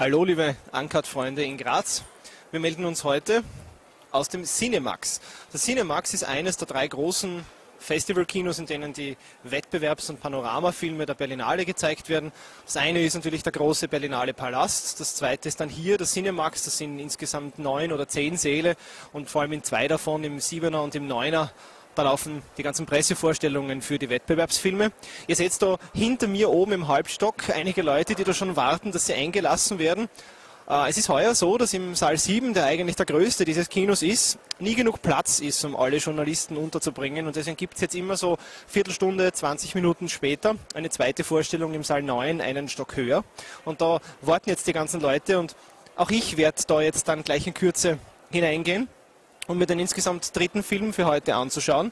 Hallo, liebe Uncut-Freunde in Graz. Wir melden uns heute aus dem Cinemax. Das Cinemax ist eines der drei großen Festivalkinos, in denen die Wettbewerbs- und Panoramafilme der Berlinale gezeigt werden. Das eine ist natürlich der große Berlinale Palast, das zweite ist dann hier das Cinemax, das sind insgesamt neun oder zehn Säle und vor allem in zwei davon, im Siebener und im Neuner, da laufen die ganzen Pressevorstellungen für die Wettbewerbsfilme. Ihr seht da hinter mir oben im Halbstock einige Leute, die da schon warten, dass sie eingelassen werden. Äh, es ist heuer so, dass im Saal 7, der eigentlich der größte dieses Kinos ist, nie genug Platz ist, um alle Journalisten unterzubringen. Und deswegen gibt es jetzt immer so Viertelstunde, 20 Minuten später eine zweite Vorstellung im Saal 9, einen Stock höher. Und da warten jetzt die ganzen Leute und auch ich werde da jetzt dann gleich in Kürze hineingehen um mir den insgesamt dritten Film für heute anzuschauen.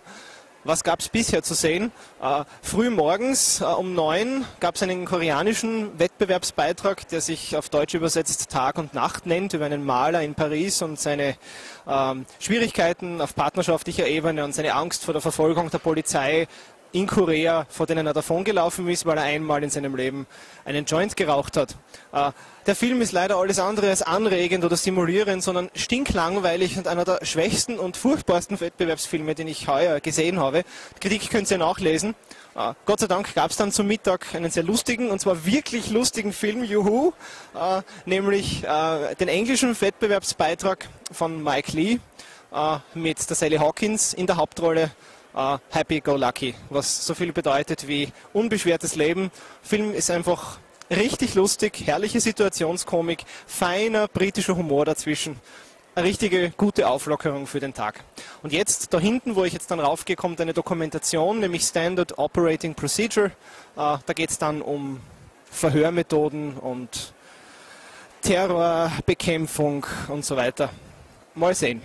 Was gab es bisher zu sehen? Äh, früh morgens äh, um neun gab es einen koreanischen Wettbewerbsbeitrag, der sich auf Deutsch übersetzt Tag und Nacht nennt, über einen Maler in Paris und seine ähm, Schwierigkeiten auf partnerschaftlicher Ebene und seine Angst vor der Verfolgung der Polizei in Korea, vor denen er davongelaufen ist, weil er einmal in seinem Leben einen Joint geraucht hat. Äh, der Film ist leider alles andere als anregend oder stimulierend, sondern stinklangweilig und einer der schwächsten und furchtbarsten Wettbewerbsfilme, den ich heuer gesehen habe. Die Kritik könnt ihr nachlesen. Äh, Gott sei Dank gab es dann zum Mittag einen sehr lustigen, und zwar wirklich lustigen Film, Juhu, äh, nämlich den englischen Wettbewerbsbeitrag von Mike Lee mit der Sally Hawkins in der Hauptrolle uh, Happy Go Lucky, was so viel bedeutet wie unbeschwertes Leben. Film ist einfach richtig lustig, herrliche Situationskomik, feiner britischer Humor dazwischen. Eine richtige gute Auflockerung für den Tag. Und jetzt da hinten, wo ich jetzt dann raufgehe, kommt eine Dokumentation, nämlich Standard Operating Procedure. Uh, da geht es dann um Verhörmethoden und Terrorbekämpfung und so weiter. Mal sehen.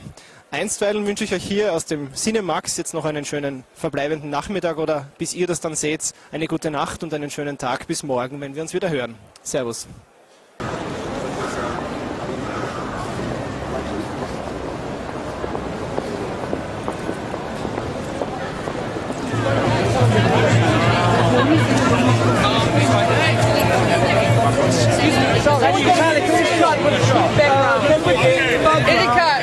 Einstweilen wünsche ich euch hier aus dem Cinemax jetzt noch einen schönen verbleibenden Nachmittag oder bis ihr das dann seht, eine gute Nacht und einen schönen Tag bis morgen, wenn wir uns wieder hören. Servus. Erika,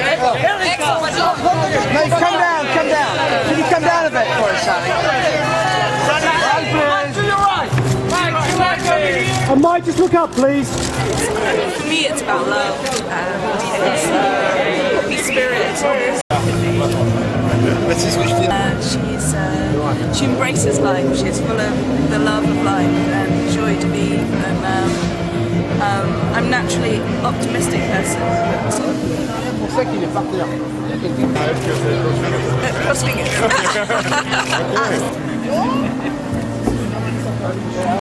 Mate, come down, come down. Can you come down a bit for us, Sonny? I might just look up, please. For me, it's about love. Um, it's uh, be. Uh, she's uh, she embraces life. She's full of the love of life and joy to be. And um, um, I'm naturally optimistic person roasting it. okay.